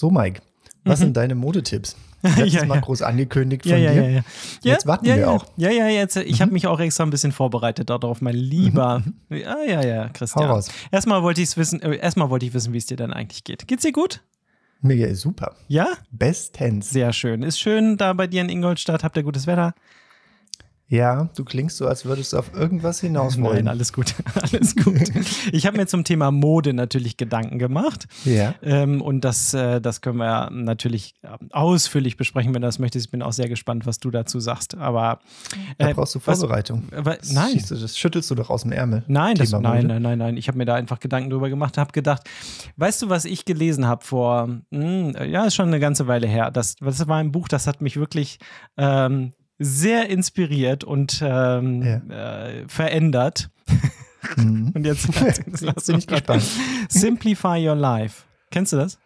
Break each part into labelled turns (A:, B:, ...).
A: So, Mike, was
B: Mhm.
A: sind deine Modetipps? Letztes
B: Ja,
A: Mal
B: ja.
A: groß angekündigt von
B: Ja, ja,
A: dir.
B: ja, ja.
A: Jetzt warten wir
B: ja.
A: auch. Mhm.
B: Ja, ja, jetzt. Ich habe mich auch extra ein bisschen vorbereitet darauf, mein lieber. Ja, ja, ja, Christian.
A: Hau raus.
B: Erstmal wollte ich wissen, äh, erstmal wollte ich wissen, wie es dir denn eigentlich geht. Geht's dir gut?
A: Mir ist super.
B: Ja?
A: Bestens.
B: Sehr schön. Ist schön da bei dir in Ingolstadt. Habt ihr gutes Wetter?
A: Ja, du klingst so, als würdest du auf irgendwas hinaus wollen.
B: Nein, alles gut. alles gut. Ich habe mir zum Thema Mode natürlich Gedanken gemacht.
A: Ja.
B: Ähm, und das, äh, das können wir ja natürlich ähm, ausführlich besprechen, wenn du das möchtest. Ich bin auch sehr gespannt, was du dazu sagst. Aber
A: Da
B: äh,
A: brauchst du
B: was-
A: Vorbereitung.
B: wa-
A: Das
B: nein.
A: du- Das schüttelst du doch aus dem Ärmel.
B: Nein, das, nein, nein, nein, nein. Ich habe mir da einfach Gedanken drüber gemacht, habe gedacht, weißt du, was ich gelesen habe vor, hm, ja, ist schon eine ganze Weile her. Das, das war ein Buch, das hat mich wirklich ähm, sehr inspiriert und ähm, äh, verändert.
A: Mhm.
B: Und jetzt,
A: Jetzt
B: lass
A: bin
B: uns
A: gespannt.
B: Simplify Your Life. Kennst du das?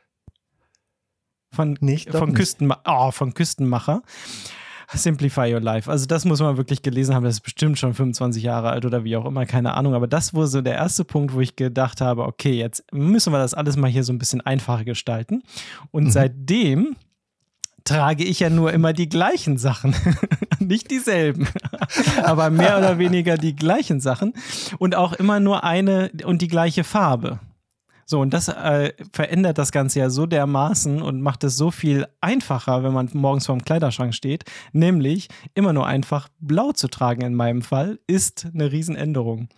B: Von,
A: Nicht,
B: von,
A: nicht.
B: Küstenma oh, von Küstenmacher. Simplify Your Life. Also das muss man wirklich gelesen haben. Das ist bestimmt schon 25 Jahre alt oder wie auch immer, keine Ahnung. Aber das war so der erste Punkt, wo ich gedacht habe, okay, jetzt müssen wir das alles mal hier so ein bisschen einfacher gestalten. Und
A: Mhm.
B: seitdem trage ich ja nur immer die gleichen Sachen, nicht dieselben, aber mehr oder weniger die gleichen Sachen und auch immer nur eine und die gleiche Farbe. So, und das äh, verändert das Ganze ja so dermaßen und macht es so viel einfacher, wenn man morgens vorm Kleiderschrank steht. Nämlich immer nur einfach blau zu tragen in meinem Fall, ist eine Riesenänderung.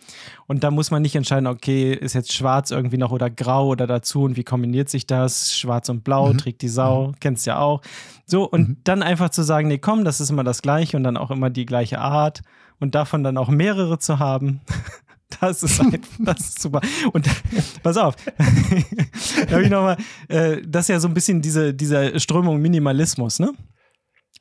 B: Und da muss man nicht entscheiden, okay, ist jetzt schwarz irgendwie noch oder grau oder dazu und wie kombiniert sich das? Schwarz und blau, trägt die Sau, kennst ja auch. So, und dann einfach zu sagen, nee, komm, das ist immer das Gleiche und dann auch immer die gleiche Art und davon dann auch mehrere zu haben. Das ist, ein, das ist super. Und pass auf, da habe ich nochmal, äh, das ist ja so ein bisschen diese, diese Strömung Minimalismus, ne?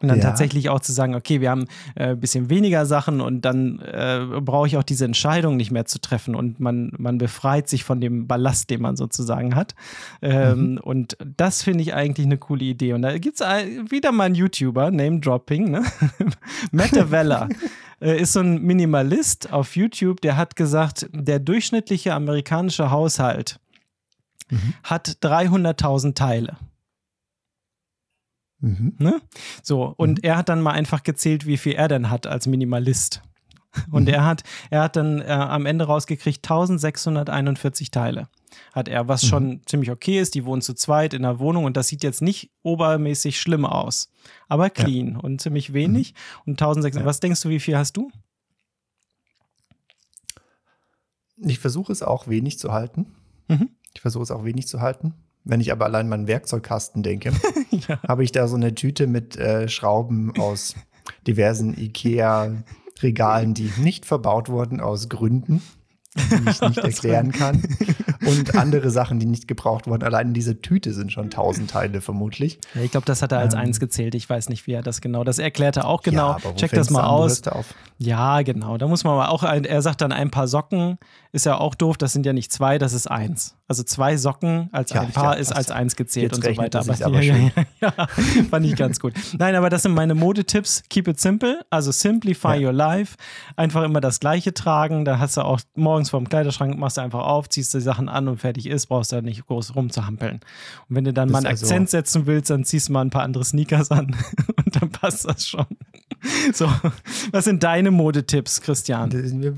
B: Und dann
A: Ja.
B: tatsächlich auch zu sagen, okay, wir haben äh, ein bisschen weniger Sachen und dann äh, brauche ich auch diese Entscheidung nicht mehr zu treffen und man, man befreit sich von dem Ballast, den man sozusagen hat. Ähm, Und das finde ich eigentlich eine coole Idee. Und da gibt es wieder mal einen YouTuber, Name-Dropping, ne? Matt Avella äh, ist so ein Minimalist auf YouTube, der hat gesagt, der durchschnittliche amerikanische Haushalt hat 300.000 Teile.
A: Mhm.
B: Ne? So, und er hat dann mal einfach gezählt, wie viel er denn hat als Minimalist. Und er hat, er hat dann äh, am Ende rausgekriegt 1641 Teile. Hat er, was schon ziemlich okay ist. Die wohnen zu zweit in der Wohnung und das sieht jetzt nicht obermäßig schlimm aus. Aber clean und ziemlich wenig. Und 1600, was denkst du, wie viel hast du?
A: Ich versuche es auch wenig zu halten.
B: Mhm.
A: Ich versuche es auch wenig zu halten. Wenn ich aber allein meinen Werkzeugkasten denke,
B: Ja.
A: habe ich da so eine Tüte mit äh, Schrauben aus diversen IKEA-Regalen, die nicht verbaut wurden aus Gründen, die ich nicht erklären kann. Und andere Sachen, die nicht gebraucht wurden. Allein in diese Tüte sind schon tausend Teile vermutlich.
B: Ja, ich glaube, das hat er als
A: Ähm.
B: eins gezählt. Ich weiß nicht, wie er das genau. Das erklärt er auch genau.
A: Ja, aber
B: Check das mal aus. Ja, genau. Da muss man aber auch, ein, er sagt dann ein paar Socken, ist ja auch doof, das sind ja nicht zwei, das ist eins. Also zwei Socken als
A: Ja,
B: ein Paar ist als eins gezählt
A: jetzt
B: und so weiter.
A: er sich's aber
B: ja, ja, fand ich ganz gut. Nein, aber das sind meine Modetipps. Keep it simple, also simplify your life. Einfach immer das Gleiche tragen. Da hast du auch morgens vorm Kleiderschrank, machst du einfach auf, ziehst die Sachen an und fertig ist, brauchst du da nicht groß rumzuhampeln. Und wenn du dann
A: Bist
B: mal einen
A: also-
B: Akzent setzen willst, dann ziehst du mal ein paar andere Sneakers an und dann passt das schon. So, was sind deine Modetipps, Christian?
A: Das- Nee,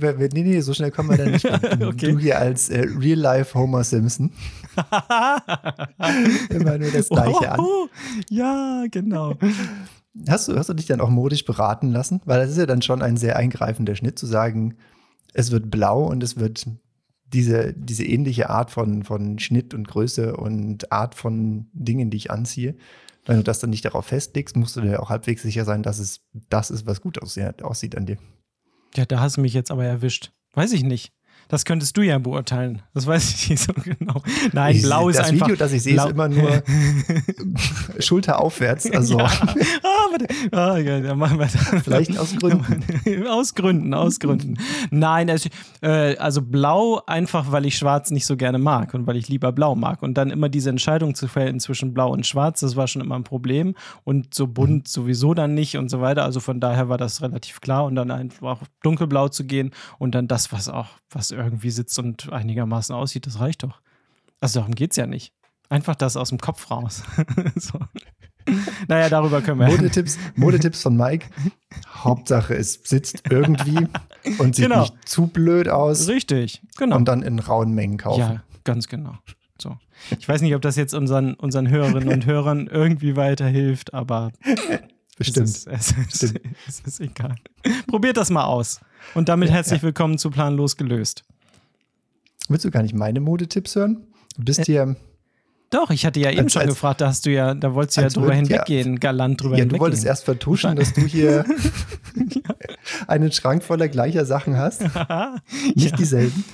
A: nee, so schnell kommen wir da nicht.
B: Okay.
A: Du hier als äh, Real-Life Homer Simpson. Immer nur das Gleiche an.
B: Oh, ja, genau.
A: Hast du, hast du dich dann auch modisch beraten lassen? Weil das ist ja dann schon ein sehr eingreifender Schnitt, zu sagen, es wird blau und es wird diese, diese ähnliche Art von, von Schnitt und Größe und Art von Dingen, die ich anziehe. Wenn du das dann nicht darauf festlegst, musst du dir auch halbwegs sicher sein, dass es das ist, was gut aussieht, aussieht an dir.
B: Ja, da hast du mich jetzt aber erwischt. Weiß ich nicht. Das könntest du ja beurteilen. Das weiß ich nicht so genau. Nein,
A: Ich-
B: blau ist
A: das
B: einfach.
A: Video, das ich sehe,
B: blau-
A: ist immer nur Schulter aufwärts. Also
B: Ja. Ah, warte. Ah, ja, dann machen wir das.
A: vielleicht aus Gründen.
B: aus Gründen, aus Gründen. Nein, also, äh, also blau einfach, weil ich schwarz nicht so gerne mag und weil ich lieber blau mag. Und dann immer diese Entscheidung zu fällen zwischen blau und schwarz, das war schon immer ein Problem. Und so bunt sowieso dann nicht und so weiter. Also von daher war das relativ klar. Und dann einfach dunkelblau zu gehen und dann das, was auch, was irgendwie sitzt und einigermaßen aussieht, das reicht doch. Also darum geht es ja nicht. Einfach das aus dem Kopf raus. so. Naja, darüber können wir.
A: Modetipps, Modetipps von Mike. Hauptsache, es sitzt irgendwie und sieht
B: Genau.
A: nicht zu blöd aus
B: Richtig, genau.
A: und dann in rauen Mengen kaufen.
B: Ja, ganz genau. So. Ich weiß nicht, ob das jetzt unseren, unseren Hörerinnen und Hörern irgendwie weiterhilft, aber
A: Bestimmt.
B: Es ist, es, ist, es ist egal. Probiert das mal aus. Und damit herzlich willkommen zu Planlos gelöst.
A: Willst du gar nicht meine Modetipps hören? Du
B: Äh,
A: bist hier.
B: Doch, ich hatte ja eben
A: Als-
B: schon
A: als-
B: gefragt, da hast du ja, da wolltest du ja drüber hinweggehen, galant drüber
A: Ja, du
B: hinweggehen.
A: wolltest erst vertuschen, dass du hier einen Schrank voller gleicher Sachen hast. Nicht
B: Ja.
A: dieselben.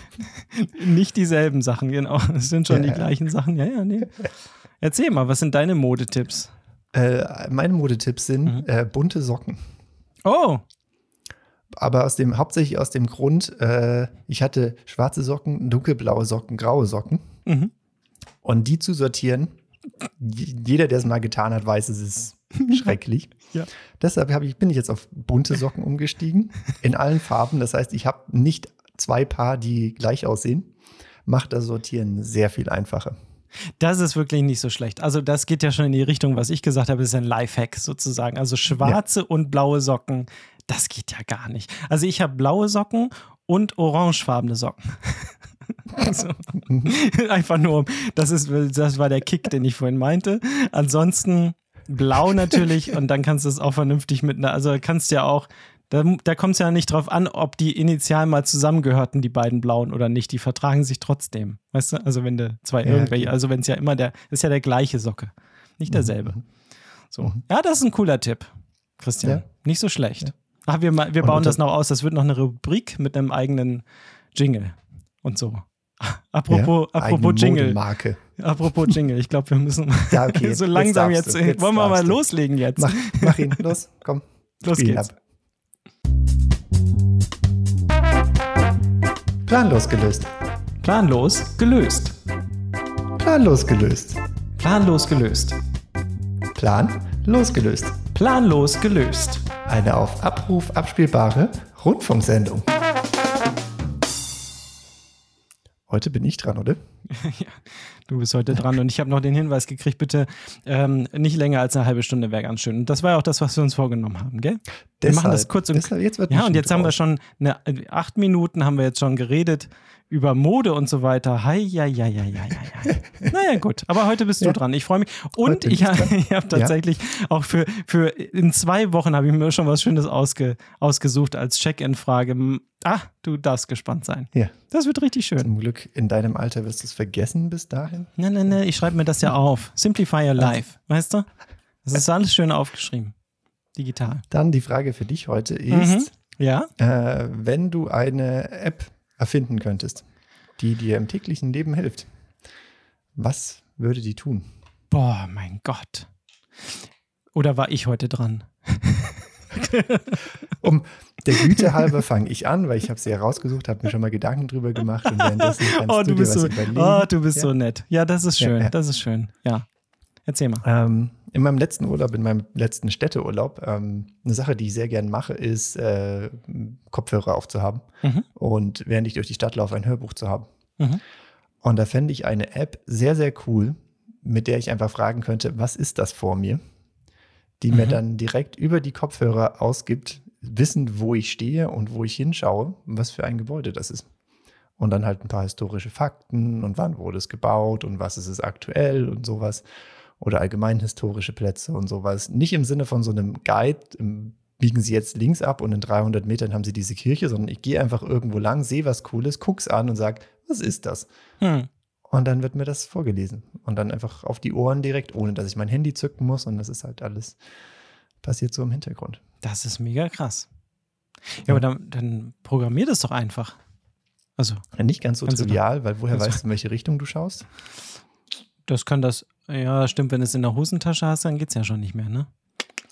B: Nicht dieselben Sachen, genau. Es sind schon
A: Ja,
B: die
A: ja.
B: gleichen Sachen. Ja, ja, nee. Erzähl mal, was sind deine Modetipps?
A: Äh, meine Modetipps sind
B: Mhm.
A: äh, bunte Socken.
B: Oh,
A: Aber aus dem, hauptsächlich aus dem Grund, äh, ich hatte schwarze Socken, dunkelblaue Socken, graue Socken.
B: mhm.
A: Und die zu sortieren, jeder, der es mal getan hat, weiß, es ist schrecklich.
B: Ja.
A: Deshalb ich, bin ich jetzt auf bunte Socken umgestiegen, in allen Farben. Das heißt, ich habe nicht zwei Paar, die gleich aussehen. Macht das Sortieren sehr viel einfacher.
B: Das ist wirklich nicht so schlecht. Also das geht ja schon in die Richtung, was ich gesagt habe, ist ein Lifehack sozusagen. Also schwarze und blaue Socken, das geht ja gar nicht. Also ich habe blaue Socken und orangefarbene Socken. so. Einfach nur, das, ist, das war der Kick, den ich vorhin meinte. Ansonsten blau natürlich und dann kannst du es auch vernünftig mit, einer- also kannst ja auch, da, da kommt es ja nicht drauf an, ob die initial mal zusammengehörten, die beiden blauen oder nicht. Die vertragen sich trotzdem. Weißt du? Also wenn du zwei
A: Ja,
B: irgendwelche, also wenn es ja immer der, ist ja der gleiche Socke. Nicht derselbe. So. Ja, das ist ein cooler Tipp, Christian.
A: Ja.
B: Nicht so schlecht. Ach, wir, wir bauen
A: unter-
B: das noch aus. Das wird noch eine Rubrik mit einem eigenen Jingle und so. Apropos,
A: Ja,
B: apropos Jingle.
A: Modemarke.
B: Apropos Jingle. Ich glaube, wir müssen
A: Ja, okay, jetzt-
B: so
A: jetzt
B: langsam jetzt.
A: du, jetzt
B: wollen wir mal
A: du.
B: loslegen jetzt?
A: Mach, mach ihn, los, komm.
B: Los
A: spiel
B: geht's.
A: ab. Planlos gelöst.
B: Planlos gelöst.
A: Planlos gelöst.
B: Planlos gelöst.
A: Plan losgelöst.
B: Planlos gelöst.
A: Eine auf Abruf abspielbare Rundfunksendung. Heute bin ich dran, oder?
B: Du bist heute dran und ich habe noch den Hinweis gekriegt, bitte ähm, nicht länger als eine halbe Stunde wäre ganz schön. Und das war ja auch das, was wir uns vorgenommen haben, gell? Wir machen das kurz und
A: deshalb, jetzt wird
B: Ja, und jetzt haben wir schon eine, acht Minuten haben wir jetzt schon geredet über Mode und so weiter. Hi, ja, ja, ja, ja, ja, ja. Naja, gut. Aber heute bist du
A: Ja.
B: dran. Ich freue mich. Und
A: Heute
B: ich, ha- ich habe tatsächlich auch für, für in zwei Wochen habe ich mir schon was Schönes ausge, ausgesucht als Check-in-Frage. Ah, du darfst gespannt sein.
A: Ja.
B: Das wird richtig schön.
A: Zum Glück in deinem Alter wirst du es vergessen bis dahin.
B: Nein, nein, nein, ich schreibe mir das ja auf. Simplify your life. Weißt du? Das ist alles schön aufgeschrieben. Digital.
A: Dann die Frage für dich heute ist,
B: Ja?
A: äh, wenn du eine App erfinden könntest, die dir im täglichen Leben hilft, was würde die tun?
B: Boah, mein Gott. Oder war ich heute dran?
A: Um der Güte halber fange ich an, weil ich habe sie herausgesucht, habe mir schon mal Gedanken drüber gemacht und währenddessen kannst
B: Oh,
A: du,
B: du
A: dir
B: bist
A: was
B: so,
A: überlegen.
B: oh, du bist
A: Ja.
B: so nett. Ja, das ist
A: Ja,
B: schön.
A: ja.
B: Das ist schön. Ja. Erzähl mal.
A: Ähm, in meinem letzten Urlaub, in meinem letzten Städteurlaub, ähm, eine Sache, die ich sehr gern mache, ist, äh, Kopfhörer aufzuhaben
B: Mhm.
A: und während ich durch die Stadt laufe, ein Hörbuch zu haben.
B: Mhm.
A: Und da fände ich eine App sehr, sehr cool, mit der ich einfach fragen könnte, was ist das vor mir? Die mir
B: Mhm.
A: dann direkt über die Kopfhörer ausgibt, wissend, wo ich stehe und wo ich hinschaue, was für ein Gebäude das ist. Und dann halt ein paar historische Fakten und wann wurde es gebaut und was ist es aktuell und sowas. Oder allgemein historische Plätze und sowas. Nicht im Sinne von so einem Guide, im, biegen Sie jetzt links ab und in 300 Metern haben Sie diese Kirche, sondern ich gehe einfach irgendwo lang, sehe was Cooles, guck's an und sag, was ist das?
B: Hm.
A: Und dann wird mir das vorgelesen. Und dann einfach auf die Ohren direkt, ohne dass ich mein Handy zücken muss. Und das ist halt alles passiert so im Hintergrund.
B: Das ist mega krass. Ja, aber dann, dann programmier das doch einfach. Also,
A: Nicht ganz so trivial, weil woher weißt du, in welche Richtung du schaust?
B: das kann das, ja, stimmt, wenn du es in der Hosentasche hast, dann geht es ja schon nicht mehr, ne?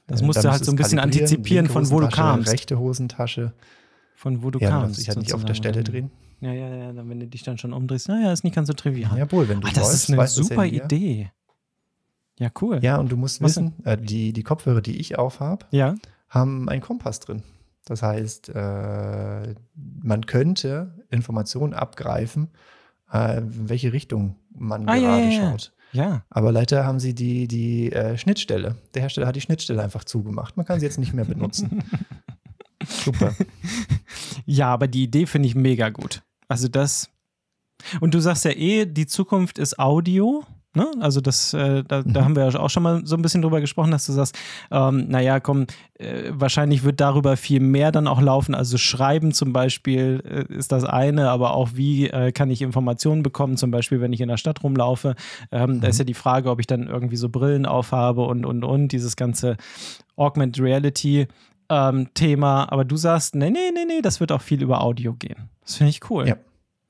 B: Das musst
A: dann
B: du halt so ein bisschen antizipieren, von wo du kamst.
A: Rechte Hosentasche.
B: Von wo du
A: ja,
B: kamst.
A: sich halt nicht auf der. Stelle drehen.
B: Ja, ja, ja, dann, wenn du dich dann schon umdrehst, naja, ist nicht ganz so trivial.
A: Jawohl, wenn du
B: ah, das
A: läufst,
B: ist eine super
A: ja.
B: Idee. Ja, cool.
A: Ja, und du musst
B: Was
A: wissen, äh, die, die Kopfhörer, die ich aufhab,
B: Ja.
A: haben einen Kompass drin. Das heißt, äh, man könnte Informationen abgreifen, äh, in welche Richtung man
B: Ah,
A: gerade
B: ja.
A: schaut.
B: Ja.
A: Aber leider haben sie die, die äh, Schnittstelle. Der Hersteller hat die Schnittstelle einfach zugemacht. Man kann sie jetzt nicht mehr benutzen. Super.
B: Ja, aber die Idee finde ich mega gut. Also das. Und du sagst ja eh, die Zukunft ist Audio. Ne? Also das, äh, da, da, haben wir ja auch schon mal so ein bisschen drüber gesprochen, dass du sagst, ähm, naja, komm, äh, wahrscheinlich wird darüber viel mehr dann auch laufen. Also Schreiben zum Beispiel äh, ist das eine, aber auch wie äh, kann ich Informationen bekommen, zum Beispiel, wenn ich in der Stadt rumlaufe. Ähm, mhm. Da ist ja die Frage, ob ich dann irgendwie so Brillen aufhabe und, und, und, dieses ganze Augmented Reality. Ähm, Thema, aber du sagst, nee, nee, nee, nee, das wird auch viel über Audio gehen. Das finde ich cool.
A: Ja.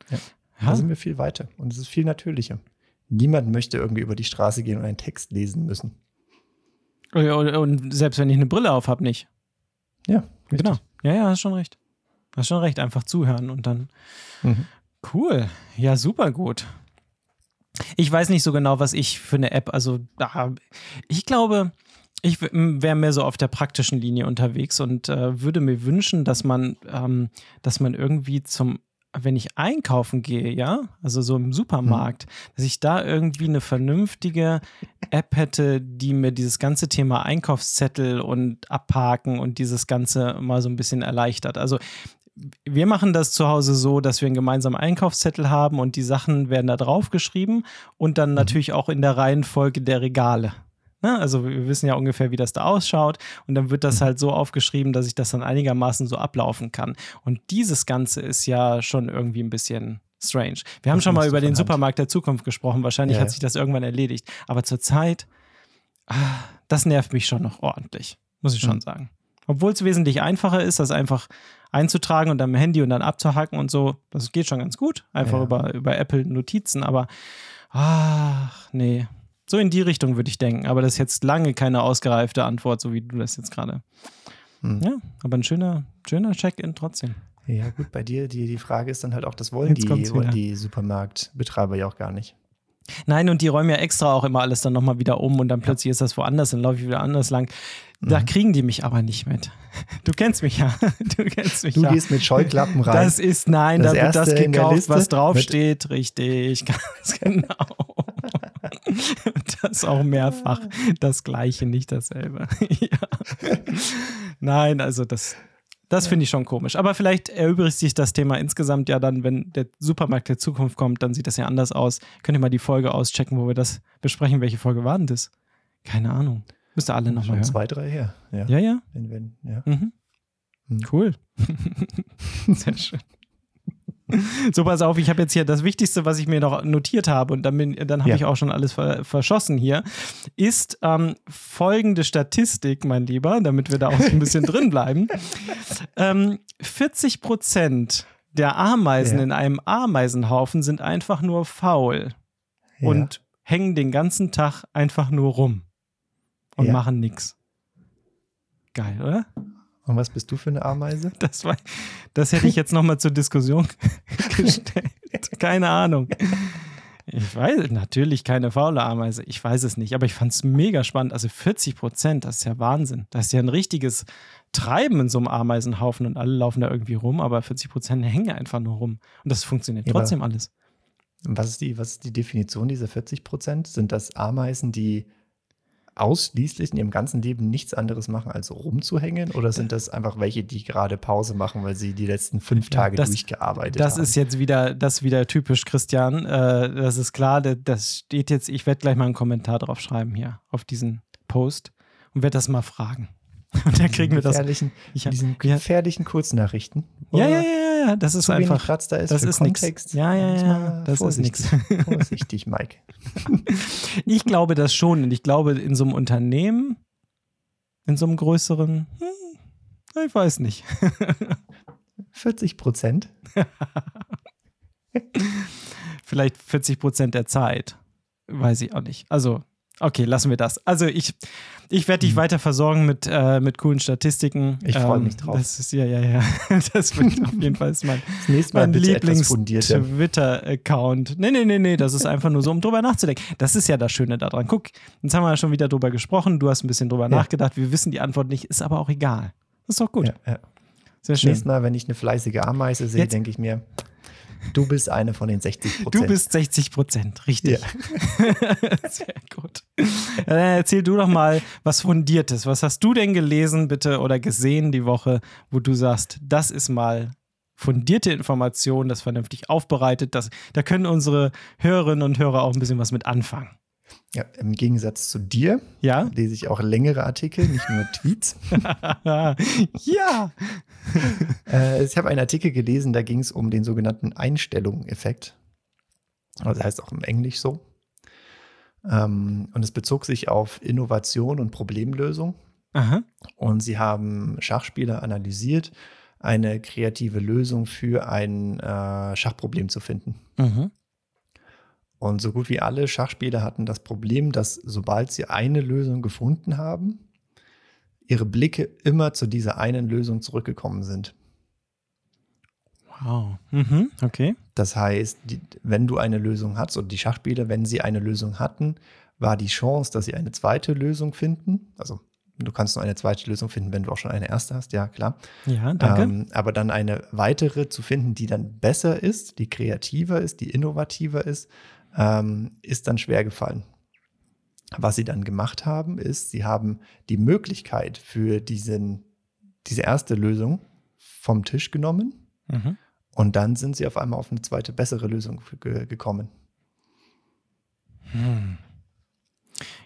A: ja. Da sind wir viel weiter und es ist viel natürlicher. Niemand möchte irgendwie über die Straße gehen und einen Text lesen müssen.
B: Und, und selbst wenn ich eine Brille auf habe, nicht.
A: Ja,
B: richtig. genau. Ja, ja, hast schon recht. Hast schon recht. Einfach zuhören und dann. Mhm. Cool. Ja, super gut. Ich weiß nicht so genau, was ich für eine App, also da, ich glaube, ich wäre mehr so auf der praktischen Linie unterwegs und äh, würde mir wünschen, dass man, ähm, dass man irgendwie zum wenn ich einkaufen gehe, ja, also so im Supermarkt, hm. dass ich da irgendwie eine vernünftige App hätte, die mir dieses ganze Thema Einkaufszettel und Abhaken und dieses Ganze mal so ein bisschen erleichtert. Also wir machen das zu Hause so, dass wir einen gemeinsamen Einkaufszettel haben und die Sachen werden da drauf geschrieben und dann mhm. natürlich auch in der Reihenfolge der Regale. Ne? Also wir wissen ja ungefähr, wie das da ausschaut und dann wird das mhm. halt so aufgeschrieben, dass ich das dann einigermaßen so ablaufen kann. Und dieses Ganze ist ja schon irgendwie ein bisschen strange. Wir haben das schon mal über den. Supermarkt der Zukunft gesprochen. Wahrscheinlich ja, hat sich das irgendwann erledigt. Aber zurzeit, ah, das nervt mich schon noch ordentlich, muss ich schon mhm. sagen. Obwohl es wesentlich einfacher ist, das einfach einzutragen und am Handy und dann abzuhacken und so. Das geht schon ganz gut. Einfach ja. über, über Apple Notizen, aber ach, nee, so in die Richtung würde ich denken. Aber das ist jetzt lange keine ausgereifte Antwort, so wie du das jetzt gerade. Hm. Ja, aber ein schöner, schöner Check-in trotzdem.
A: Ja, gut, bei dir, die, die Frage ist dann halt auch, das wollen, die, wollen die Supermarktbetreiber ja auch gar nicht.
B: Nein, und die räumen ja extra auch immer alles dann nochmal wieder um und dann plötzlich ist das woanders, dann laufe ich wieder anders lang. Da mhm. kriegen die mich aber nicht mit. Du kennst mich ja. Du kennst mich
A: du
B: ja.
A: gehst mit Scheuklappen rein.
B: Das ist, nein, das da wird das gekauft, was draufsteht. Richtig, ganz genau. Und das auch mehrfach das Gleiche, nicht dasselbe. ja. Nein, also das, das finde ich schon komisch. Aber vielleicht erübrigt sich das Thema insgesamt ja dann, wenn der Supermarkt der Zukunft kommt, dann sieht das ja anders aus. Könnt ihr mal die Folge auschecken, wo wir das besprechen. Welche Folge war denn das? Keine Ahnung. Müsst ihr alle nochmal hören.
A: Zwei, drei her. Ja,
B: ja. ja?
A: Wenn, wenn, ja.
B: Mhm. Hm. Cool. Sehr schön. So, pass auf, ich habe jetzt hier das Wichtigste, was ich mir noch notiert habe und dann, dann habe ja. ich auch schon alles ver verschossen hier, ist ähm, folgende Statistik, mein Lieber, damit wir da auch so ein bisschen drin bleiben. Ähm, 40 Prozent der Ameisen ja. in einem Ameisenhaufen sind einfach nur faul ja. und hängen den ganzen Tag einfach nur rum und machen nichts. Geil, oder?
A: Und was bist du für eine Ameise?
B: Das, war, das hätte ich jetzt nochmal zur Diskussion gestellt. Keine Ahnung. Ich weiß, natürlich keine faule Ameise. Ich weiß es nicht, aber ich fand es mega spannend. Also 40 Prozent, das ist ja Wahnsinn. Das ist ja ein richtiges Treiben in so einem Ameisenhaufen und alle laufen da irgendwie rum, aber 40 Prozent hängen einfach nur rum. Und das funktioniert ja, trotzdem alles.
A: Was ist, die, was ist die Definition dieser 40 Prozent? Sind das Ameisen, die ausschließlich in ihrem ganzen Leben nichts anderes machen, als rumzuhängen? Oder sind das einfach welche, die gerade Pause machen, weil sie die letzten fünf Tage das, durchgearbeitet
B: das
A: haben?
B: Das ist jetzt wieder, das wieder typisch, Christian. Äh, das ist klar, das steht jetzt, ich werde gleich mal einen Kommentar drauf schreiben hier auf diesen Post und werde das mal fragen. Und dann kriegen wir das.
A: Ich diesen gefährlichen Kurznachrichten.
B: Ja, ja, ja, ja, das ist so einfach.
A: Platz da ist
B: das ist
A: Kontext.
B: Ja, ja, ja, das
A: ist nichts. Vorsichtig, Mike.
B: ich glaube das schon. Und ich glaube, in so einem Unternehmen, in so einem größeren, hm, ich weiß nicht.
A: 40 Prozent?
B: Vielleicht 40 Prozent der Zeit. Weiß ich auch nicht. Also, Okay, lassen wir das. Also ich, ich werde dich mhm. weiter versorgen mit, äh, mit coolen Statistiken.
A: Ich freue ähm, mich drauf.
B: Das ist, ja, ja, ja. Das wird auf jeden Fall mein, mein Lieblings-Twitter-Account. Nee, nee, nee, nee. Das ist einfach nur so, um drüber nachzudenken. Das ist ja das Schöne daran. Guck, jetzt haben wir ja schon wieder drüber gesprochen. Du hast ein bisschen drüber ja. nachgedacht. Wir wissen die Antwort nicht, ist aber auch egal. Das ist doch gut. Ja, ja.
A: Sehr schön. Nächstes Mal, wenn ich eine fleißige Ameise sehe, denke ich mir, Du bist eine von den 60 Prozent.
B: Du bist 60 Prozent, richtig. Ja. Sehr gut. Dann erzähl du doch mal was Fundiertes. Was hast du denn gelesen, bitte, oder gesehen die Woche, wo du sagst, das ist mal fundierte Information, das vernünftig aufbereitet. Das, da können unsere Hörerinnen und Hörer auch ein bisschen was mit anfangen.
A: Ja, im Gegensatz zu dir
B: ja?
A: lese ich auch längere Artikel, nicht nur Tweets.
B: ja.
A: äh, ich habe einen Artikel gelesen, da ging es um den sogenannten Einstellung-Effekt. Also das heißt auch im Englisch so. Ähm, und es bezog sich auf Innovation und Problemlösung.
B: Aha.
A: Und sie haben Schachspieler analysiert, eine kreative Lösung für ein äh, Schachproblem zu finden.
B: Mhm.
A: Und so gut wie alle Schachspieler hatten das Problem, dass sobald sie eine Lösung gefunden haben, ihre Blicke immer zu dieser einen Lösung zurückgekommen sind.
B: Wow. Mhm. Okay.
A: Das heißt, die, wenn du eine Lösung hast, oder die Schachspieler, wenn sie eine Lösung hatten, war die Chance, dass sie eine zweite Lösung finden, also du kannst nur eine zweite Lösung finden, wenn du auch schon eine erste hast, ja klar.
B: Ja, danke.
A: Ähm, aber dann eine weitere zu finden, die dann besser ist, die kreativer ist, die innovativer ist, ähm, ist dann schwer gefallen. Was sie dann gemacht haben, ist, sie haben die Möglichkeit für diesen, diese erste Lösung vom Tisch genommen
B: Mhm.
A: und dann sind sie auf einmal auf eine zweite, bessere Lösung ge gekommen.
B: Hm.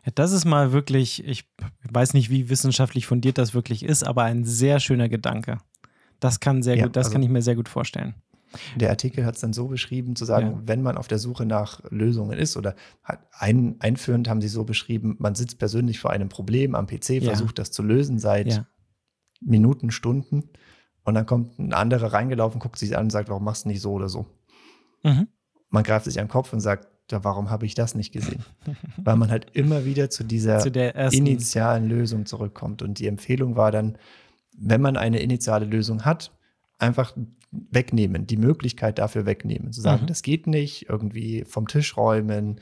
B: Ja, das ist mal wirklich, ich weiß nicht, wie wissenschaftlich fundiert das wirklich ist, aber ein sehr schöner Gedanke. Das kann sehr
A: Ja,
B: gut, das
A: also-
B: kann ich mir sehr gut vorstellen.
A: Der Artikel hat es dann so beschrieben, zu sagen,
B: Ja.
A: wenn man auf der Suche nach Lösungen ist oder ein, einführend haben sie so beschrieben, man sitzt persönlich vor einem Problem am PC,
B: Ja.
A: versucht das zu lösen seit
B: Ja.
A: Minuten, Stunden und dann kommt ein anderer reingelaufen, guckt sich an und sagt, warum machst du nicht so oder so?
B: Mhm.
A: Man greift sich an den Kopf und sagt, ja, warum habe ich das nicht gesehen? Weil man halt immer wieder zu dieser
B: Zu
A: initialen Lösung zurückkommt. Und die Empfehlung war dann, wenn man eine initiale Lösung hat, einfach wegnehmen, die Möglichkeit dafür wegnehmen. Zu sagen,
B: Mhm.
A: das geht nicht, irgendwie vom Tisch räumen,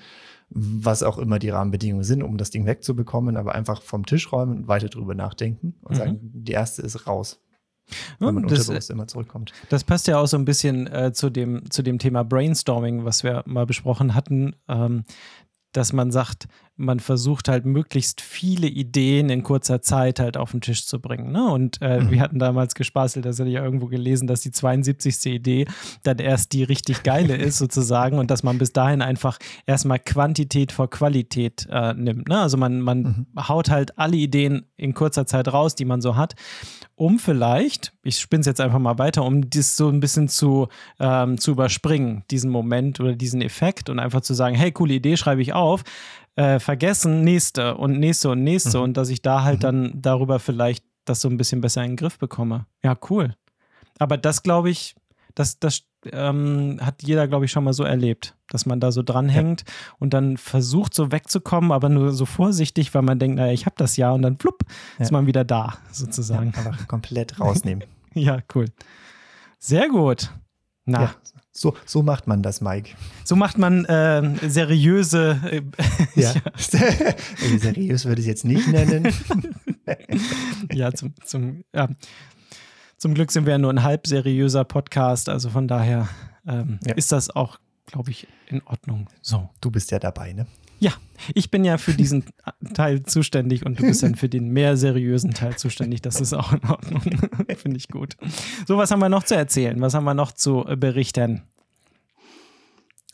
A: was auch immer die Rahmenbedingungen sind, um das Ding wegzubekommen, aber einfach vom Tisch räumen und weiter drüber nachdenken und
B: Mhm.
A: sagen, die erste ist raus, wenn man
B: das,
A: immer zurückkommt.
B: Das passt ja auch so ein bisschen äh, zu, dem, zu dem Thema Brainstorming, was wir mal besprochen hatten, ähm, dass man sagt, man versucht halt möglichst viele Ideen in kurzer Zeit halt auf den Tisch zu bringen. Ne? Und äh,
A: Mhm.
B: wir hatten damals gespaßelt, das hatte ich ja irgendwo gelesen, dass die 72. Idee dann erst die richtig geile ist sozusagen und dass man bis dahin einfach erstmal Quantität vor Qualität äh, nimmt. Ne? Also man, man
A: Mhm.
B: haut halt alle Ideen in kurzer Zeit raus, die man so hat um vielleicht, ich spinne es jetzt einfach mal weiter, um das so ein bisschen zu, ähm, zu überspringen, diesen Moment oder diesen Effekt und einfach zu sagen, hey, coole Idee, schreibe ich auf, äh, vergessen, nächste und nächste und nächste
A: Mhm.
B: und dass ich da halt
A: Mhm.
B: dann darüber vielleicht das so ein bisschen besser in den Griff bekomme. Ja, cool. Aber das glaube ich, das, das ähm, hat jeder, glaube ich, schon mal so erlebt, dass man da so dranhängt und dann versucht, so wegzukommen, aber nur so vorsichtig, weil man denkt, naja, ich habe das ja und dann flupp,
A: Ja.
B: ist man wieder da, sozusagen.
A: Ja, einfach komplett rausnehmen.
B: Ja, cool. Sehr gut. Na,
A: ja, so, so macht man das, Mike.
B: so macht man ähm, seriöse. Äh,
A: Ja. Also seriös würde ich es jetzt nicht nennen.
B: ja, zum, zum, ja. zum Glück sind wir ja nur ein halb seriöser Podcast, also von daher ähm,
A: Ja.
B: ist das auch, glaube ich, in Ordnung. So.
A: Du bist ja dabei, ne?
B: Ja, ich bin ja für diesen Teil zuständig und du bist dann für den mehr seriösen Teil zuständig. Das ist auch in Ordnung. Finde ich gut. So, was haben wir noch zu erzählen? Was haben wir noch zu äh, berichten?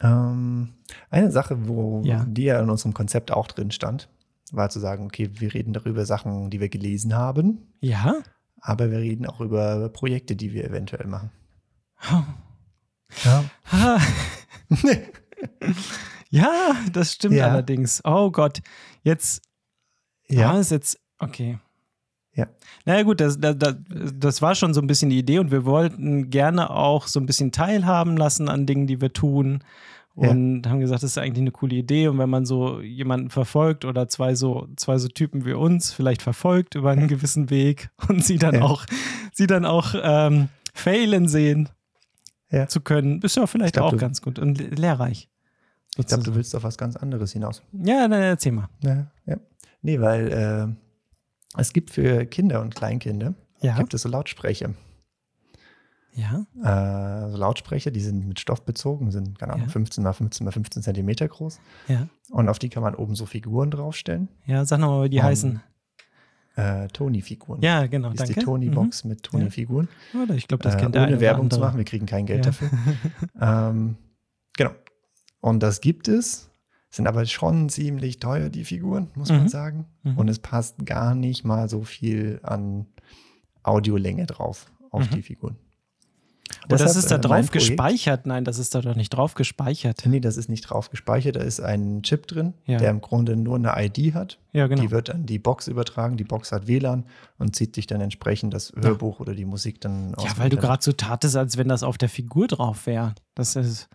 A: Ähm, eine Sache, wo
B: Ja.
A: die ja in unserem Konzept auch drin stand, war zu sagen, okay, wir reden darüber Sachen, die wir gelesen haben,
B: Ja?
A: aber wir reden auch über Projekte, die wir eventuell machen.
B: Oh.
A: Ja.
B: Ah. ja, das stimmt
A: Ja.
B: allerdings. Oh Gott, jetzt ja. ist jetzt okay.
A: Ja.
B: Naja gut, das, das, das- war schon so ein bisschen die Idee und wir wollten gerne auch so ein bisschen teilhaben lassen an Dingen, die wir tun
A: Ja.
B: und haben gesagt, das ist eigentlich eine coole Idee und wenn man so jemanden verfolgt oder zwei so zwei so Typen wie uns vielleicht verfolgt über einen gewissen Weg und sie dann
A: Ja.
B: auch sie dann auch ähm, failen sehen
A: Ja.
B: zu können, ist ja vielleicht
A: Ich glaub,
B: auch ganz gut und le- lehrreich.
A: Ich glaube, du willst auf was ganz anderes hinaus.
B: Ja, dann erzähl mal.
A: Ja, ja. Nee, weil äh, es gibt für Kinder und Kleinkinder
B: Ja.
A: gibt es so Lautsprecher.
B: Ja.
A: Äh, so Lautsprecher, die sind mit Stoff bezogen, sind, keine Ahnung,
B: Ja.
A: 15 mal 15 mal 15 Zentimeter groß.
B: Ja.
A: Und auf die kann man oben so Figuren draufstellen.
B: Ja, sag nochmal, wie die
A: Um,
B: heißen.
A: Äh, Tony-Figuren.
B: Ja, genau,
A: ist
B: danke.
A: die Tony-Box mit Tony-Figuren.
B: Mhm. Oder ich glaube, das
A: äh,
B: kennt eine
A: ohne Werbung zu machen, wir kriegen kein Geld
B: Ja.
A: dafür. ähm, genau. Und das gibt es, sind aber schon ziemlich teuer, die Figuren, muss man
B: Mhm.
A: sagen.
B: Mhm.
A: Und es passt gar nicht mal so viel an Audiolänge drauf auf
B: Mhm.
A: die Figuren.
B: Und das
A: Deshalb,
B: ist da
A: äh,
B: drauf gespeichert? Nein, das ist da doch nicht drauf gespeichert.
A: Nee, das ist nicht drauf gespeichert. Da ist ein Chip drin,
B: Ja.
A: der im Grunde nur eine ID hat.
B: Ja, genau.
A: Die wird an die Box übertragen. Die Box hat WLAN und zieht sich dann entsprechend das Hörbuch oder die Musik dann aus.
B: Ja, weil du gerade so tatest, als wenn das auf der Figur drauf wäre. Das ist.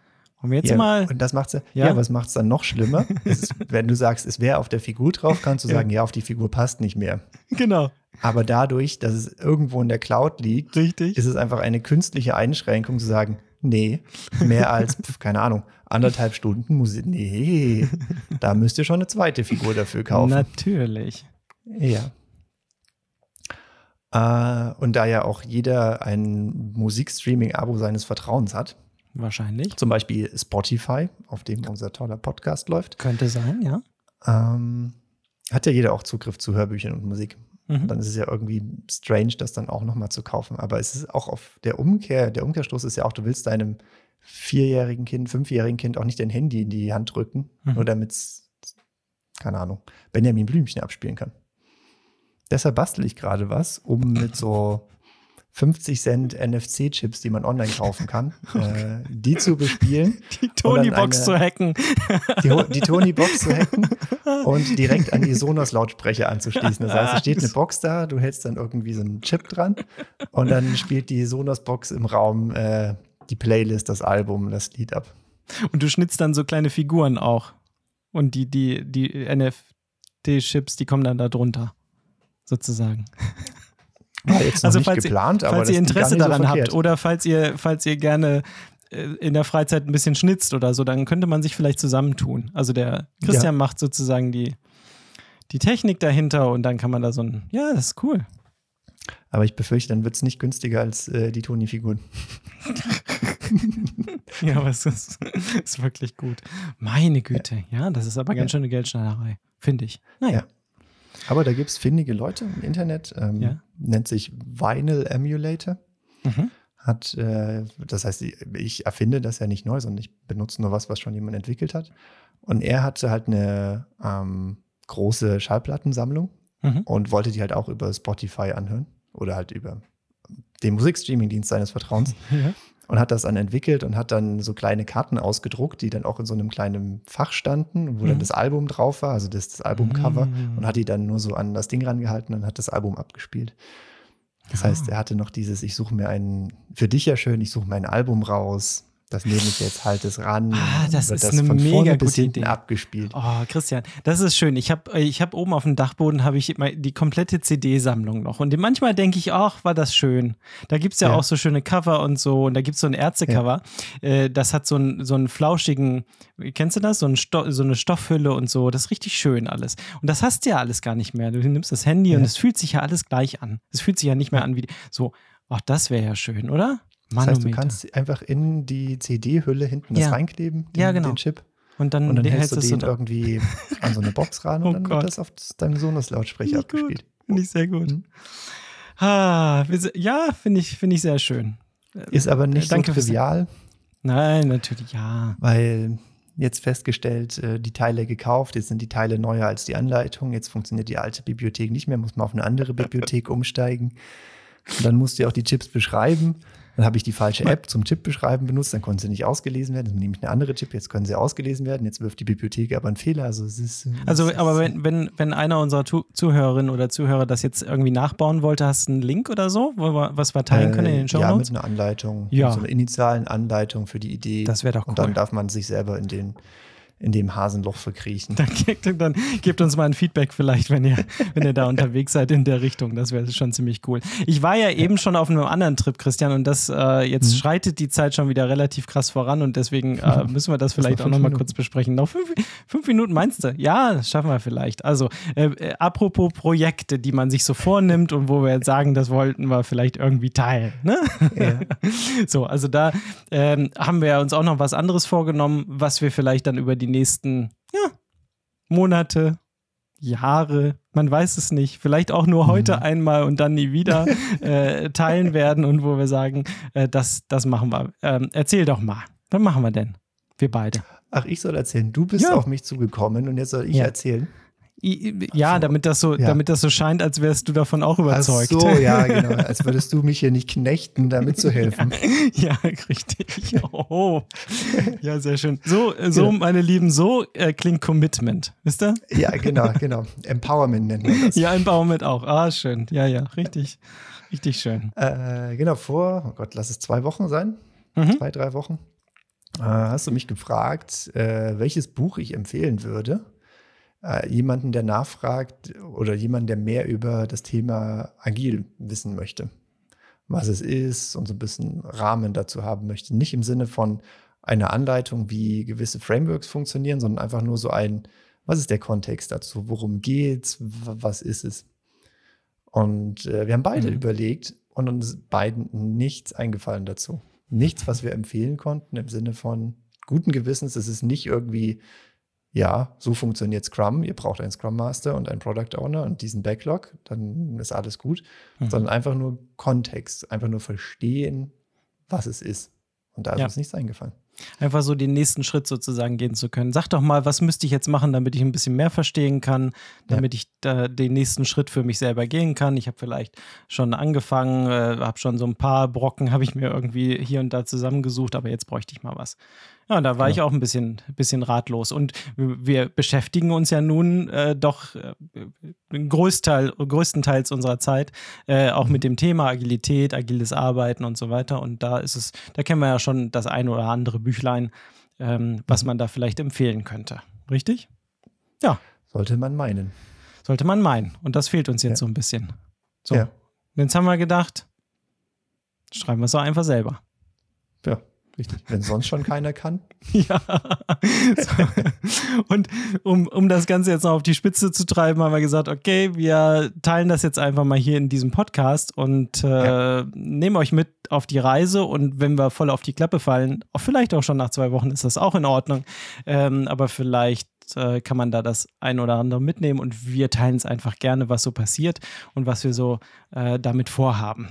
B: Wir jetzt
A: ja,
B: mal.
A: Und das macht's ja,
B: Ja?
A: ja? was macht es dann noch schlimmer? ist, wenn du sagst, es wäre auf der Figur drauf, kannst du sagen, ja, auf die Figur passt nicht mehr.
B: Genau.
A: Aber dadurch, dass es irgendwo in der Cloud liegt,
B: Richtig.
A: ist es einfach eine künstliche Einschränkung zu sagen, nee, mehr als, keine Ahnung, anderthalb Stunden Musik. Nee, da müsst ihr schon eine zweite Figur dafür kaufen.
B: Natürlich.
A: Ja. Äh, und da ja auch jeder ein Musikstreaming-Abo seines Vertrauens hat,
B: Wahrscheinlich.
A: zum Beispiel Spotify, auf dem unser toller Podcast läuft,
B: Könnte sein, ja.
A: ähm, hat ja jeder auch Zugriff zu Hörbüchern und Musik.
B: Mhm.
A: Dann ist es ja irgendwie strange, das dann auch nochmal zu kaufen. Aber es ist auch auf der Umkehr, der Umkehrstoß ist ja auch, du willst deinem vierjährigen Kind, fünfjährigen Kind auch nicht dein Handy in die Hand drücken,
B: Mhm.
A: nur damit es, keine Ahnung, Benjamin Blümchen abspielen kann. Deshalb bastel ich gerade was, um mit so 50 Cent NFC-Chips, die man online kaufen kann, äh, die zu bespielen,
B: Die Tony-Box zu hacken.
A: die, die Tony-Box zu hacken und direkt an die Sonos-Lautsprecher anzuschließen. Das heißt, es steht eine Box da, du hältst dann irgendwie so einen Chip dran und dann spielt die Sonos-Box im Raum äh, die Playlist, das Album, das Lied ab.
B: Und du schnitzt dann so kleine Figuren auch. Und die, die, die NFT-Chips, die kommen dann da drunter. Sozusagen.
A: War jetzt
B: Also
A: nicht
B: falls ihr-
A: geplant, aber
B: falls ihr Interesse
A: so
B: daran
A: verkehrt.
B: habt oder falls ihr, falls ihr gerne äh, in der Freizeit ein bisschen schnitzt oder so, dann könnte man sich vielleicht zusammentun. Also der Christian macht sozusagen die, die Technik dahinter und dann kann man da so ein, ja, das ist cool.
A: Aber ich befürchte, dann wird es nicht günstiger als äh, die Tony-Figuren.
B: Ja, aber es ist, ist wirklich gut. Meine Güte, ja, das ist aber ganz schöne Geldschneiderei, finde ich. Naja,
A: Ja. Aber da gibt es findige Leute im Internet, ähm,
B: Ja.
A: Nennt sich Vinyl Emulator.
B: Mhm.
A: Hat, äh, das heißt, ich- erfinde das ja nicht neu, sondern ich benutze nur was, was schon jemand entwickelt hat. Und er hatte halt eine ähm, große Schallplattensammlung
B: Mhm.
A: und wollte die halt auch über Spotify anhören oder halt über den Musikstreaming-Dienst seines Vertrauens
B: ja.
A: Und hat das dann entwickelt und hat dann so kleine Karten ausgedruckt, die dann auch in so einem kleinen Fach standen, wo dann
B: Mhm.
A: das Album drauf war, also das, das Albumcover
B: Mhm.
A: und hat die dann nur so an das Ding rangehalten und hat das Album abgespielt. Das
B: Ja.
A: heißt, er hatte noch dieses, ich suche mir ein, für dich ja schön, ich suche mir ein Album raus, das nehme ich jetzt halt das ran.
B: Ah, das ist eine
A: von
B: mega gute Idee.
A: abgespielt.
B: Oh, Christian, das ist schön. Ich habe ich hab oben auf dem Dachboden habe ich immer die komplette CD-Sammlung noch. Und manchmal denke ich, ach, war das schön. Da gibt es ja,
A: Ja.
B: auch so schöne Cover und so. Und da gibt es so ein Ärztecover. Äh, das hat so einen, so einen flauschigen, kennst du das? So, ein Sto so eine Stoffhülle und so. Das ist richtig schön alles. Und das hast du ja alles gar nicht mehr. Du nimmst das Handy und
A: Ja.
B: es fühlt sich ja alles gleich an. Es fühlt sich ja nicht mehr an wie so. Ach, das wäre ja schön, oder?
A: Das heißt, du kannst einfach in die CD-Hülle hinten
B: Ja.
A: das reinkleben, den,
B: Ja, genau.
A: den Chip.
B: und dann,
A: Und dann hältst du den irgendwie an so eine Box ran
B: Oh
A: und dann
B: Gott.
A: wird das auf deinem Sonos-Lautsprecher abgespielt.
B: Finde ich sehr gut.
A: Mhm.
B: Ah, ja, finde ich, finde ich sehr schön.
A: Ist aber nicht
B: Danke
A: so trivial,
B: Nein, natürlich, ja.
A: weil jetzt festgestellt, äh, die Teile gekauft, jetzt sind die Teile neuer als die Anleitung, jetzt funktioniert die alte Bibliothek nicht mehr, muss man auf eine andere Bibliothek umsteigen. Und dann musst du ja auch die Chips beschreiben. Dann habe ich die falsche App zum Chip beschreiben benutzt, dann konnten sie nicht ausgelesen werden. Dann nehme ich eine andere Chip, jetzt können sie ausgelesen werden. Jetzt wirft die Bibliothek aber einen Fehler. Also es ist.
B: Also,
A: es ist-
B: aber wenn, wenn, wenn einer unserer Zuhörerinnen oder Zuhörer das jetzt irgendwie nachbauen wollte, hast du einen Link oder so, wo wir, was wir teilen können in den Show
A: Äh, Ja, mit einer Anleitung,
B: Ja.
A: so einer initialen Anleitung für die Idee.
B: Das wäre doch
A: Und
B: cool.
A: dann darf man sich selber in den, in dem Hasenloch verkriechen.
B: Dann, dann gebt uns mal ein Feedback vielleicht, wenn ihr, wenn ihr da unterwegs seid in der Richtung. Das wäre schon ziemlich cool. Ich war ja eben schon auf einem anderen Trip, Christian, und das äh, jetzt mhm. schreitet die Zeit schon wieder relativ krass voran und deswegen äh, müssen wir das vielleicht das auch nochmal kurz besprechen. Noch fünf, fünf, Minuten meinst du? Ja, das schaffen wir vielleicht. Also, äh, äh, apropos Projekte, die man sich so vornimmt und wo wir jetzt sagen, das wollten wir vielleicht irgendwie teilen. Ne? Ja. so, also da ähm, haben wir uns auch noch was anderes vorgenommen, was wir vielleicht dann über die nächsten ja, Monate, Jahre, man weiß es nicht, vielleicht auch nur heute mhm. einmal und dann nie wieder äh, teilen werden und wo wir sagen, äh, das, das machen wir. Ähm, erzähl doch mal, was machen wir denn? Wir beide.
A: Ach, ich soll erzählen. Du bist ja. auf mich zugekommen und jetzt soll ich ja. erzählen.
B: Ja, damit das so, ja. damit das so scheint, als wärst du davon auch überzeugt.
A: Ach so, ja, genau. Als würdest du mich hier nicht knechten, damit zu helfen.
B: Ja, ja richtig. Oh. Ja, sehr schön. So, so, genau. meine Lieben, so äh, klingt Commitment, wisst ihr?
A: Ja, genau, genau. Empowerment nennen wir das.
B: Ja, Empowerment auch. Ah, schön. Ja, ja, richtig. Richtig schön.
A: Äh, genau, vor, oh Gott, lass es zwei Wochen sein. Mhm. Zwei, drei Wochen. Äh, hast du mich gefragt, äh, welches Buch ich empfehlen würde äh, jemanden, der nachfragt oder jemanden, der mehr über das Thema agil wissen möchte. Was es ist und so ein bisschen Rahmen dazu haben möchte. Nicht im Sinne von einer Anleitung, wie gewisse Frameworks funktionieren, sondern einfach nur so ein, was ist der Kontext dazu? Worum geht's? Was ist es? Und äh, wir haben beide mhm. überlegt und uns beiden nichts eingefallen dazu. Nichts, was wir empfehlen konnten im Sinne von guten Gewissens. Es ist nicht irgendwie ja, so funktioniert Scrum. Ihr braucht einen Scrum Master und einen Product Owner und diesen Backlog, dann ist alles gut. Mhm. Sondern einfach nur Kontext, einfach nur verstehen, was es ist. Und da ist ja. uns nichts eingefallen.
B: Einfach so den nächsten Schritt sozusagen gehen zu können. Sag doch mal, was müsste ich jetzt machen, damit ich ein bisschen mehr verstehen kann, damit ja. ich da den nächsten Schritt für mich selber gehen kann. Ich habe vielleicht schon angefangen, äh, habe schon so ein paar Brocken, habe ich mir irgendwie hier und da zusammengesucht, aber jetzt bräuchte ich mal was. Ja, da war ja. ich auch ein bisschen, bisschen ratlos. Und wir beschäftigen uns ja nun äh, doch äh, Großteil, größtenteils unserer Zeit äh, auch mit dem Thema Agilität, agiles Arbeiten und so weiter. Und da ist es, da kennen wir ja schon das ein oder andere Büchlein, ähm, was mhm. man da vielleicht empfehlen könnte. Richtig?
A: Ja. Sollte man meinen.
B: Sollte man meinen. Und das fehlt uns jetzt ja. so ein bisschen. So. Ja. Und jetzt haben wir gedacht, schreiben wir es doch einfach selber.
A: Ja. Richtig, wenn sonst schon keiner kann.
B: ja. So. Und um, um das Ganze jetzt noch auf die Spitze zu treiben, haben wir gesagt, okay, wir teilen das jetzt einfach mal hier in diesem Podcast und äh, ja. nehmen euch mit auf die Reise. Und wenn wir voll auf die Klappe fallen, auch vielleicht auch schon nach zwei Wochen, ist das auch in Ordnung. Ähm, aber vielleicht äh, kann man da das ein oder andere mitnehmen und wir teilen es einfach gerne, was so passiert und was wir so äh, damit vorhaben.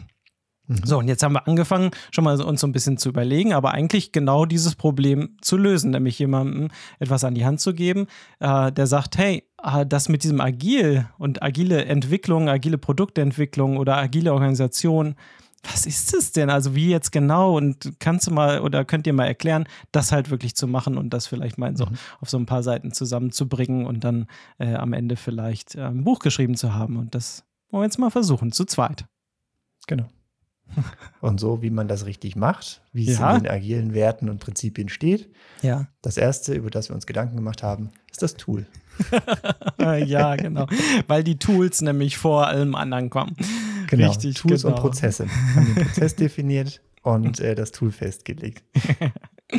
B: Mhm. So, und jetzt haben wir angefangen, schon mal uns so ein bisschen zu überlegen, aber eigentlich genau dieses Problem zu lösen, nämlich jemandem etwas an die Hand zu geben, äh, der sagt, hey, äh, das mit diesem Agil und agile Entwicklung, agile Produktentwicklung oder agile Organisation, was ist es denn? Also wie jetzt genau? Und kannst du mal oder könnt ihr mal erklären, das halt wirklich zu machen und das vielleicht mal so, mhm. auf so ein paar Seiten zusammenzubringen und dann äh, am Ende vielleicht äh, ein Buch geschrieben zu haben. Und das wollen wir jetzt mal versuchen, zu zweit.
A: Genau. Und so, wie man das richtig macht, wie es ja. in den agilen Werten und Prinzipien steht.
B: Ja.
A: Das erste, über das wir uns Gedanken gemacht haben, ist das Tool.
B: ja, genau. Weil die Tools nämlich vor allem anderen kommen.
A: Genau. Richtig, Tools genau. und Prozesse. Wir haben den Prozess definiert und äh, das Tool festgelegt.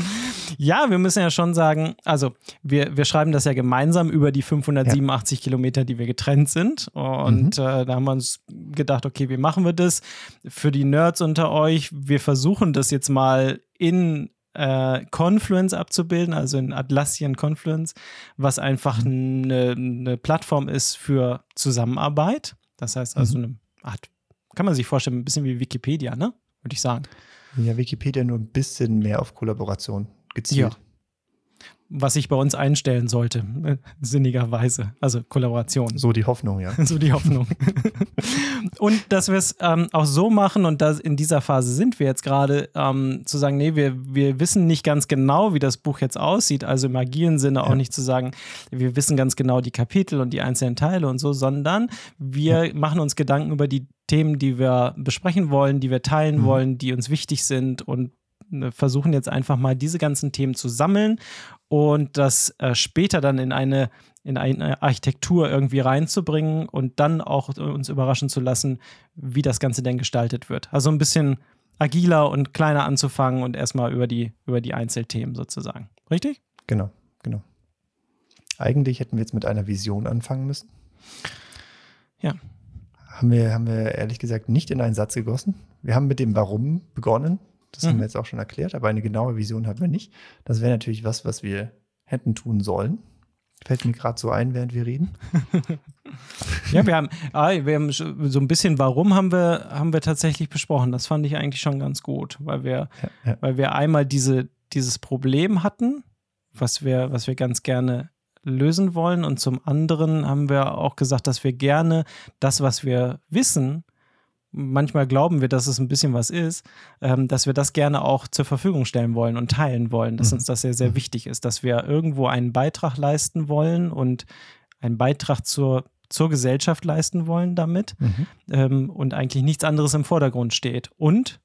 B: Ja, wir müssen ja schon sagen, also wir, wir schreiben das ja gemeinsam über die 587 ja. Kilometer, die wir getrennt sind. Und mhm. äh, da haben wir uns gedacht, okay, wie machen wir das? Für die Nerds unter euch, wir versuchen das jetzt mal in äh, Confluence abzubilden, also in Atlassian Confluence, was einfach mhm. eine, eine Plattform ist für Zusammenarbeit. Das heißt also mhm. eine Art, kann man sich vorstellen, ein bisschen wie Wikipedia, ne? Würde ich sagen.
A: Ja, Wikipedia nur ein bisschen mehr auf Kollaboration gezielt. Ja.
B: Was ich bei uns einstellen sollte, sinnigerweise. Also Kollaboration.
A: So die Hoffnung, ja.
B: so die Hoffnung. und dass wir es ähm, auch so machen, und das, in dieser Phase sind wir jetzt gerade, ähm, zu sagen, nee, wir, wir wissen nicht ganz genau, wie das Buch jetzt aussieht, also im agilen Sinne ja. auch nicht zu sagen, wir wissen ganz genau die Kapitel und die einzelnen Teile und so, sondern wir ja. machen uns Gedanken über die Themen, die wir besprechen wollen, die wir teilen mhm. wollen, die uns wichtig sind und versuchen jetzt einfach mal diese ganzen Themen zu sammeln und das äh, später dann in eine, in eine Architektur irgendwie reinzubringen und dann auch uns überraschen zu lassen, wie das Ganze denn gestaltet wird. Also ein bisschen agiler und kleiner anzufangen und erstmal über die, über die Einzelthemen sozusagen. Richtig?
A: Genau, genau. Eigentlich hätten wir jetzt mit einer Vision anfangen müssen.
B: Ja.
A: Haben wir, haben wir ehrlich gesagt nicht in einen Satz gegossen. Wir haben mit dem Warum begonnen. Das mhm. haben wir jetzt auch schon erklärt, aber eine genaue Vision hatten wir nicht. Das wäre natürlich was, was wir hätten tun sollen. Fällt mir gerade so ein, während wir reden.
B: ja, wir haben, ah, wir haben so ein bisschen Warum haben wir, haben wir tatsächlich besprochen. Das fand ich eigentlich schon ganz gut, weil wir, ja, ja. Weil wir einmal diese, dieses Problem hatten, was wir, was wir ganz gerne lösen wollen. Und zum anderen haben wir auch gesagt, dass wir gerne das, was wir wissen, manchmal glauben wir, dass es ein bisschen was ist, ähm, dass wir das gerne auch zur Verfügung stellen wollen und teilen wollen, dass mhm. uns das sehr, sehr mhm. wichtig ist, dass wir irgendwo einen Beitrag leisten wollen und einen Beitrag zur, zur Gesellschaft leisten wollen damit mhm. ähm, und eigentlich nichts anderes im Vordergrund steht. Und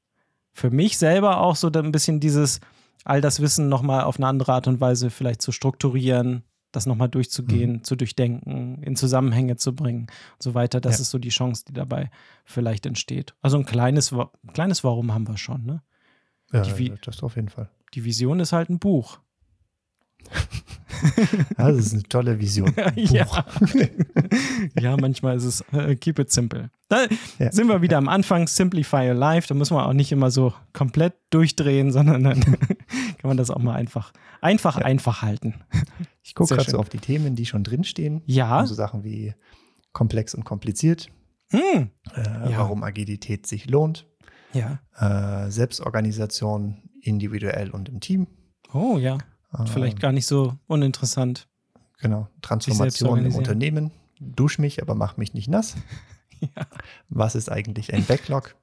B: für mich selber auch so ein bisschen dieses, all das Wissen nochmal auf eine andere Art und Weise vielleicht zu strukturieren, das nochmal durchzugehen, mhm. zu durchdenken, in Zusammenhänge zu bringen und so weiter. Das ja. ist so die Chance, die dabei vielleicht entsteht. Also ein kleines, kleines Warum haben wir schon, ne?
A: Ja, die, das auf jeden Fall.
B: Die Vision ist halt ein Buch.
A: Das ist eine tolle Vision.
B: ja. ja, manchmal ist es uh, keep it simple. Da ja. sind wir wieder am Anfang, simplify your life. Da muss man auch nicht immer so komplett durchdrehen, sondern dann kann man das auch mal einfach, einfach, ja. einfach halten.
A: Ich gucke gerade so auf die Themen, die schon drinstehen.
B: Ja.
A: So Sachen wie komplex und kompliziert. Hm. Äh. Warum Agilität sich lohnt.
B: Ja.
A: Äh, Selbstorganisation individuell und im Team.
B: Oh ja. Vielleicht ähm, gar nicht so uninteressant.
A: Genau. Transformation im Unternehmen. Dusch mich, aber mach mich nicht nass. ja. Was ist eigentlich ein Backlog?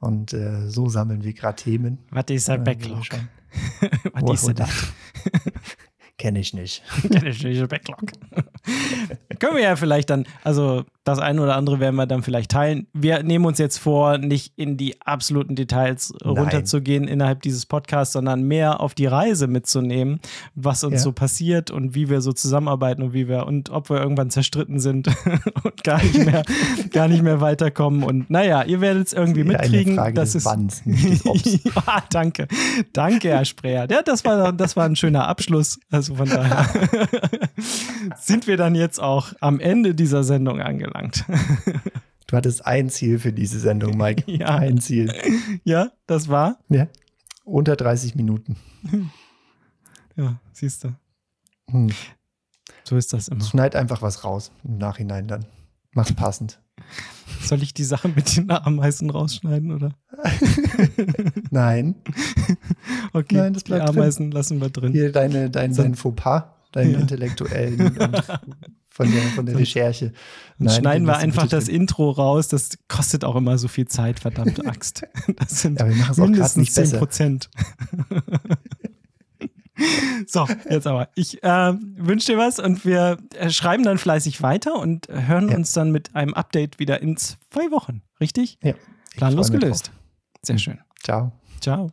A: Und äh, so sammeln wir gerade Themen.
B: Was ist ein äh, Backlog?
A: Was ist das? Kenne ich nicht.
B: Kenne ich nicht, Backlog. Können wir ja vielleicht dann, also das eine oder andere werden wir dann vielleicht teilen. Wir nehmen uns jetzt vor, nicht in die absoluten Details Nein. runterzugehen innerhalb dieses Podcasts, sondern mehr auf die Reise mitzunehmen, was uns ja. so passiert und wie wir so zusammenarbeiten und wie wir und ob wir irgendwann zerstritten sind und gar nicht mehr, gar nicht mehr weiterkommen. Und naja, ihr werdet es irgendwie mitkriegen.
A: Eine Frage
B: das ist
A: Wanns,
B: ja, danke. Danke, Herr Spreer. Ja, das war, das war ein schöner Abschluss. Also von daher sind wir dann jetzt auch am Ende dieser Sendung angelangt.
A: Du hattest ein Ziel für diese Sendung, Mike.
B: Ja. Ein Ziel. Ja, das war?
A: Ja. Unter 30 Minuten.
B: Ja, siehst du. Hm. So ist das immer.
A: Schneid einfach was raus im Nachhinein dann. Mach's passend.
B: Soll ich die Sachen mit den Ameisen rausschneiden, oder?
A: Nein.
B: Okay, Nein, das bleibt die Ameisen drin. lassen wir drin.
A: Hier deine, dein, dein Fauxpas, deinen ja. intellektuellen und von der, von der Recherche.
B: Nein, schneiden wir einfach das drin. Intro raus. Das kostet auch immer so viel Zeit, verdammte Axt. Das sind ja, wir machen es mindestens auch nicht 10 Prozent. So, jetzt aber. Ich äh, wünsche dir was und wir äh, schreiben dann fleißig weiter und hören ja. uns dann mit einem Update wieder in zwei Wochen. Richtig?
A: Ja.
B: Planlos gelöst. Sehr schön.
A: Ciao.
B: Ciao.